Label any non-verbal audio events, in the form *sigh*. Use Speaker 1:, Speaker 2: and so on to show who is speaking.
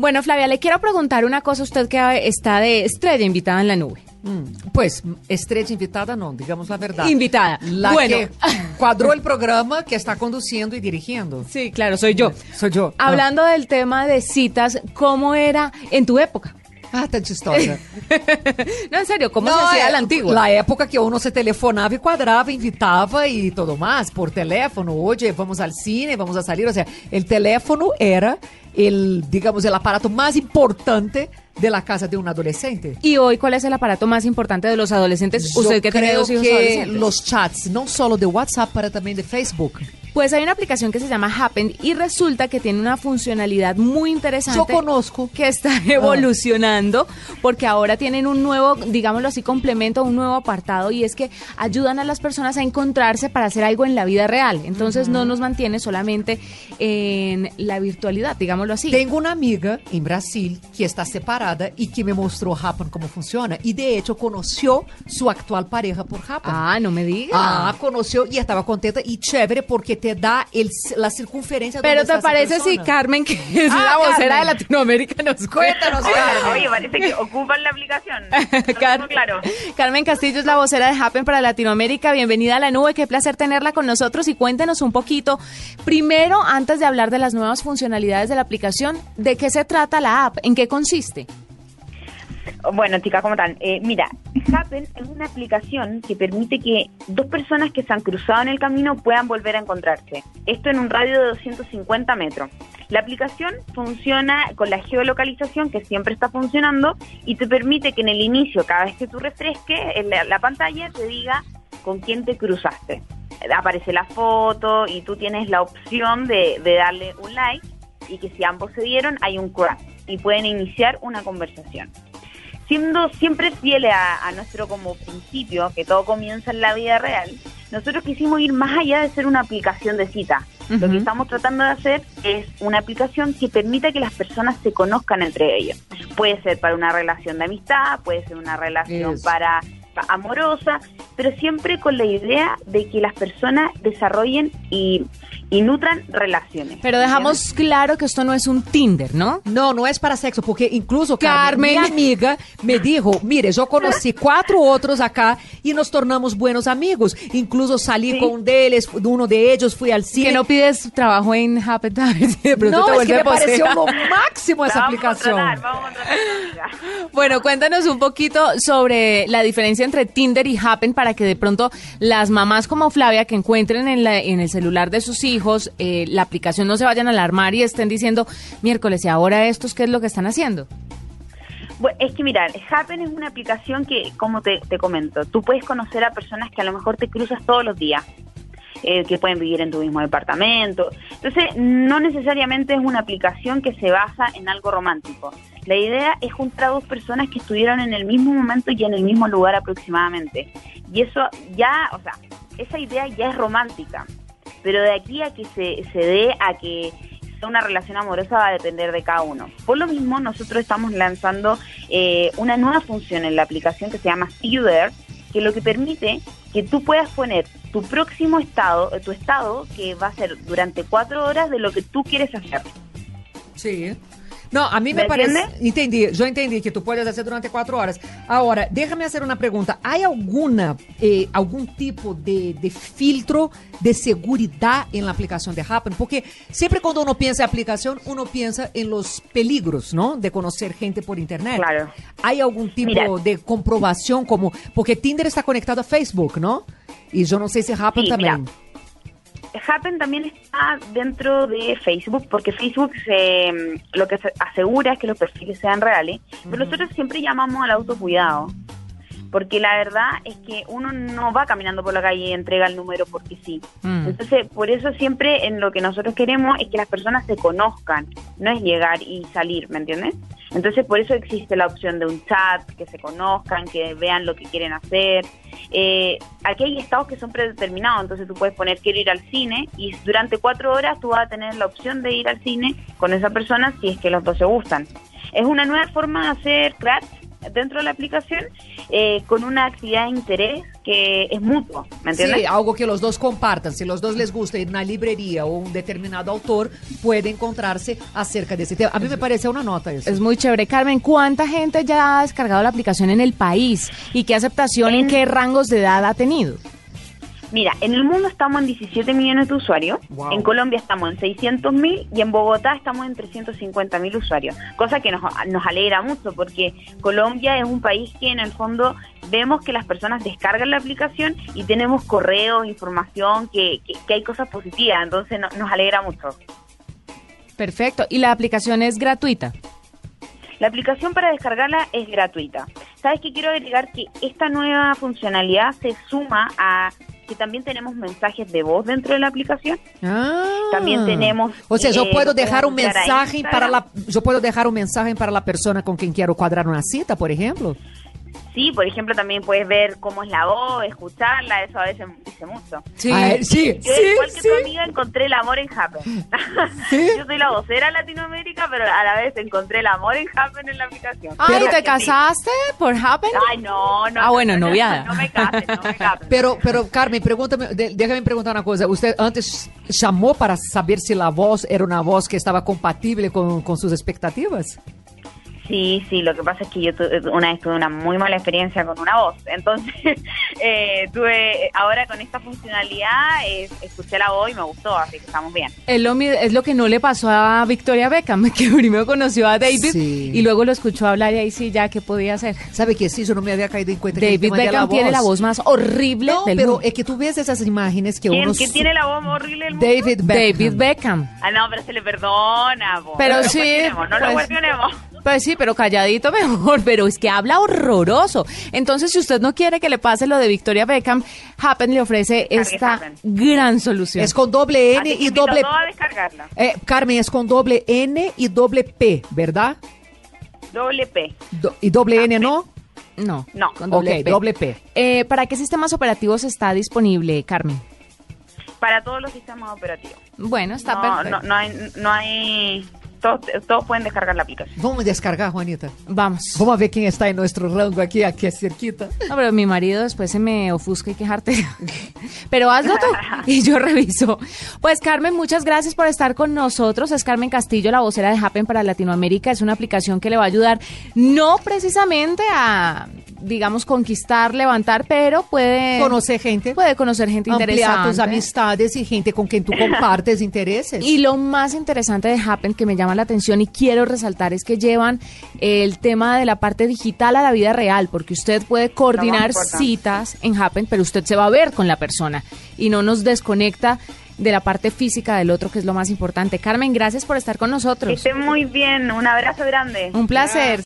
Speaker 1: Bueno, Flavia, le quiero preguntar una cosa, usted que está de estrella invitada en la nube.
Speaker 2: Mm, pues, estrella invitada no, digamos la verdad.
Speaker 1: Invitada.
Speaker 2: La
Speaker 1: bueno.
Speaker 2: que cuadró el programa, que está conduciendo y dirigiendo.
Speaker 1: Sí, claro, soy yo.
Speaker 2: Soy yo.
Speaker 1: Hablando del tema de citas, ¿cómo era en tu época?
Speaker 2: Ah, tan chistosa. *laughs*
Speaker 1: no, en serio, ¿cómo se hacía
Speaker 2: é-
Speaker 1: la antigua?
Speaker 2: La época que uno se telefonava e quadrava, invitava e tudo mais por teléfono. Hoje vamos al cine, vamos a salir. O sea, el teléfono era el, digamos, el aparato más importante de la casa de un adolescente.
Speaker 1: Y hoy, ¿cuál es el aparato más importante de los adolescentes?
Speaker 2: Yo
Speaker 1: Usted que tiene
Speaker 2: creo
Speaker 1: dos hijos
Speaker 2: que
Speaker 1: adolescentes.
Speaker 2: los chats, no solo de WhatsApp, para también de Facebook.
Speaker 1: Pues hay una aplicación que se llama Happen y resulta que tiene una funcionalidad muy interesante.
Speaker 2: Yo conozco.
Speaker 1: Que está evolucionando porque ahora tienen un nuevo, digámoslo así, complemento, un nuevo apartado y es que ayudan a las personas a encontrarse para hacer algo en la vida real. Entonces no nos mantiene solamente en la virtualidad, digámoslo así.
Speaker 2: Tengo una amiga en Brasil que está separada y que me mostró Happen cómo funciona. Y de hecho conoció su actual pareja por Happen.
Speaker 1: Ah, no me diga.
Speaker 2: Ah, conoció y estaba contenta y chévere porque te da el, la circunferencia.
Speaker 1: Pero te parece si
Speaker 2: persona.
Speaker 1: Carmen, que es
Speaker 2: Ah,
Speaker 1: la vocera
Speaker 2: Carmen.
Speaker 1: de Latinoamérica, nos
Speaker 2: Cuéntanos,
Speaker 1: cuenta?
Speaker 2: Carmen.
Speaker 3: Oye, parece que ocupan la aplicación. *laughs*
Speaker 1: Car-
Speaker 3: claro.
Speaker 1: Carmen Castillo es la vocera de Happen para Latinoamérica. Bienvenida a la nube, qué placer tenerla con nosotros y cuéntenos un poquito, primero, antes de hablar de las nuevas funcionalidades de la ¿de qué se trata la app? ¿En qué consiste?
Speaker 3: Bueno, chicas, ¿cómo están? Eh, mira, Happen es una aplicación que permite que dos personas que se han cruzado en el camino puedan volver a encontrarse. Esto en un radio de 250 metros. La aplicación funciona con la geolocalización que siempre está funcionando y te permite que en el inicio, cada vez que tú refresques la, la pantalla, te diga con quién te cruzaste. Aparece la foto y tú tienes la opción de darle un like y que si ambos se dieron hay un crack y pueden iniciar una conversación siendo siempre fieles a, a nuestro como principio, que todo comienza en la vida real, nosotros quisimos ir más allá de ser una aplicación de cita. Lo que estamos tratando de hacer es una aplicación que permita que las personas se conozcan entre ellos. Puede ser para una relación de amistad, puede ser una relación para pa- amorosa, pero siempre con la idea de que las personas desarrollen y, y nutran relaciones.
Speaker 1: Pero dejamos claro que esto no es un Tinder, ¿no?
Speaker 2: No, no es para sexo, porque incluso Carmen,
Speaker 1: Carmen.
Speaker 2: mi amiga me dijo, mire, yo conocí cuatro otros acá y nos tornamos buenos amigos. Incluso salí
Speaker 3: Sí.
Speaker 2: con de ellos, uno de ellos fui al cine.
Speaker 1: Que no pides trabajo en si *laughs* de pronto
Speaker 2: No,
Speaker 1: te
Speaker 2: es
Speaker 1: vuelve
Speaker 2: que me pareció lo máximo esa
Speaker 3: vamos a
Speaker 2: aplicación.
Speaker 3: contratar, vamos a.
Speaker 1: Bueno, cuéntanos un poquito sobre la diferencia entre Tinder y Happen para que de pronto las mamás como Flavia que encuentren en, la- en el celular de sus hijos eh, la aplicación no se vayan a alarmar y estén diciendo miércoles y ahora estos qué es lo que están haciendo.
Speaker 3: Bueno, es que mira, Happen es una aplicación que, como te, te comento, tú puedes conocer a personas que a lo mejor te cruzas todos los días, eh, que pueden vivir en tu mismo departamento. Entonces, no necesariamente es una aplicación que se basa en algo romántico. La idea es juntar a dos personas que estuvieron en el mismo momento y en el mismo lugar aproximadamente. Y eso ya, o sea, esa idea ya es romántica. Pero de aquí a que se, se dé a que sea una relación amorosa va a depender de cada uno. Por lo mismo, nosotros estamos lanzando eh, una nueva función en la aplicación que se llama See You There, que lo que permite que tú puedas poner tu próximo estado, tu estado, que va a ser durante cuatro horas de lo que tú quieres hacer.
Speaker 2: Sí. No, a mí me,
Speaker 3: ¿Me
Speaker 2: parece.
Speaker 3: entiende?
Speaker 2: Entendí, yo entendí que tú puedes hacer durante cuatro horas. Ahora, déjame hacer una pregunta. ¿Hay alguna, eh, algún tipo de, de filtro de seguridad en la aplicación de Happen? Porque siempre cuando uno piensa en aplicación, uno piensa en los peligros, ¿no? De conocer gente por internet.
Speaker 3: Claro.
Speaker 2: ¿Hay algún tipo
Speaker 3: Mira.
Speaker 2: de comprobación como, porque Tinder está conectado a Facebook, ¿no? Y yo no sé si Happen
Speaker 3: Sí,
Speaker 2: también.
Speaker 3: mira. Happen también está dentro de Facebook, porque Facebook se, mm, lo que se asegura es que los perfiles sean reales, pero nosotros siempre llamamos al autocuidado, porque la verdad es que uno no va caminando por la calle y entrega el número porque sí.
Speaker 1: Mm.
Speaker 3: Entonces, por eso siempre en lo que nosotros queremos es que las personas se conozcan, no es llegar y salir, ¿me entiendes? Entonces, por eso existe la opción de un chat, que se conozcan, que vean lo que quieren hacer. Eh, aquí hay estados que son predeterminados, entonces tú puedes poner quiero ir al cine y durante cuatro horas tú vas a tener la opción de ir al cine con esa persona si es que los dos se gustan. Es una nueva forma de hacer crafts dentro de la aplicación eh, con una actividad de interés que es mutuo, ¿me entiendes?
Speaker 2: Sí, algo que los dos compartan. Si los dos les gusta ir a una librería o un determinado autor, puede encontrarse acerca de ese tema. A mí me parece una nota eso.
Speaker 1: Es muy chévere. Carmen, ¿cuánta gente ya ha descargado la aplicación en el país? ¿Y qué aceptación en,
Speaker 3: En-
Speaker 1: qué rangos de edad ha tenido?
Speaker 3: Mira, en el mundo estamos en 17 millones de usuarios,
Speaker 2: Wow.
Speaker 3: en Colombia estamos en 600 mil y en Bogotá estamos en 350 mil usuarios, cosa que nos, nos alegra mucho porque Colombia es un país que en el fondo vemos que las personas descargan la aplicación y tenemos correos, información, que, que, que hay cosas positivas, entonces no- nos alegra mucho.
Speaker 1: Perfecto. ¿Y la aplicación es gratuita?
Speaker 3: La aplicación para descargarla es gratuita. ¿Sabes qué? Quiero agregar que esta nueva funcionalidad se suma a que también tenemos mensajes de voz dentro de la aplicación.
Speaker 2: Ah.
Speaker 3: También tenemos,
Speaker 2: O sea, yo
Speaker 3: eh,
Speaker 2: puedo dejar un mensaje para la yo puedo dejar un mensaje para la persona con quien quiero cuadrar una cita, por ejemplo.
Speaker 3: Sí, por ejemplo, también puedes ver cómo es la voz, escucharla, eso a veces mucho.
Speaker 1: Sí.
Speaker 2: Ah, eh, sí,
Speaker 3: Yo,
Speaker 2: sí,
Speaker 3: igual que
Speaker 2: sí.
Speaker 3: tu amiga, encontré el amor en Happen. *laughs* *laughs* Yo soy la vocera de Latinoamérica, pero a la vez encontré el amor en Happen en la aplicación.
Speaker 1: Ay, ¿te casaste por Happen?
Speaker 3: Ay, no, no.
Speaker 1: Ah,
Speaker 3: no,
Speaker 1: bueno,
Speaker 3: no, no,
Speaker 1: noviada.
Speaker 3: No, me cases, no me cases.
Speaker 2: Pero, pero Carmen, pregúntame, déjame preguntar una cosa. ¿Usted antes llamó para saber si la voz era una voz que estaba compatible con, con sus expectativas?
Speaker 3: Sí, sí, lo que pasa es que yo tu- una vez tuve una muy mala experiencia con una voz. Entonces, eh, tuve, ahora con esta funcionalidad, eh, escuché la voz y me gustó, así que estamos bien.
Speaker 1: Es lo, mi- es lo que no le pasó a Victoria Beckham, *laughs* que primero conoció a David
Speaker 2: Sí.
Speaker 1: y luego lo escuchó hablar y ahí sí ya, ¿qué podía hacer?
Speaker 2: ¿Sabe que sí? Yo no me había caído en cuenta que
Speaker 1: David
Speaker 2: de
Speaker 1: Beckham tiene la voz más horrible
Speaker 2: No,
Speaker 1: del
Speaker 2: pero
Speaker 1: mundo.
Speaker 2: es que tú ves esas imágenes que
Speaker 3: ¿Quién,
Speaker 2: uno...
Speaker 3: quién tiene la voz más horrible del mundo?
Speaker 2: David Beckham.
Speaker 1: David Beckham.
Speaker 3: Ah, no, pero se le perdona. po.
Speaker 1: Pero
Speaker 3: no
Speaker 1: sí,
Speaker 3: Lo cuestionemos, no lo
Speaker 1: pues-
Speaker 3: cuestionemos.
Speaker 1: Pues sí, pero calladito *laughs* mejor, pero es que habla horroroso. Entonces, si usted no quiere que le pase lo de Victoria Beckham, Happen le ofrece esta
Speaker 3: Happen.
Speaker 1: gran solución.
Speaker 2: Es con doble N y doble...
Speaker 3: descargarla.
Speaker 2: Eh, Carmen, es con doble N y doble P, ¿verdad?
Speaker 3: Doble P.
Speaker 2: Do- ¿Y doble N no?
Speaker 1: No,
Speaker 3: No.
Speaker 1: con doble
Speaker 2: ok,
Speaker 1: P.
Speaker 2: doble P.
Speaker 1: Eh, ¿Para qué sistemas operativos está disponible, Carmen?
Speaker 3: Para todos los sistemas operativos.
Speaker 1: Bueno, está
Speaker 3: no,
Speaker 1: perfecto.
Speaker 3: no, no hay... No hay todos, todos pueden descargar la aplicación.
Speaker 2: Vamos a descargar, Juanita.
Speaker 1: Vamos.
Speaker 2: Vamos a ver quién está en nuestro rango aquí, aquí cerquita.
Speaker 1: No, pero mi marido después se me ofusca y quejarte. *laughs* Pero hazlo tú y yo reviso. Pues Carmen, muchas gracias por estar con nosotros. Es Carmen Castillo, la vocera de Happen para Latinoamérica. Es una aplicación que le va a ayudar no precisamente a, digamos, conquistar, levantar, pero puede
Speaker 2: Conocer gente.
Speaker 1: puede conocer gente
Speaker 2: Ampliar
Speaker 1: interesante.
Speaker 2: tus amistades y gente con quien tú compartes *laughs* intereses.
Speaker 1: Y lo más interesante de Happen que me llama la atención y quiero resaltar es que llevan el tema de la parte digital a la vida real, porque usted puede coordinar citas en Happen, pero usted se va a ver con la persona y no nos desconecta de la parte física del otro, que es lo más importante. Carmen, gracias por estar con
Speaker 3: Que
Speaker 1: nosotros.
Speaker 3: estén muy bien. Un abrazo grande.
Speaker 1: Un placer.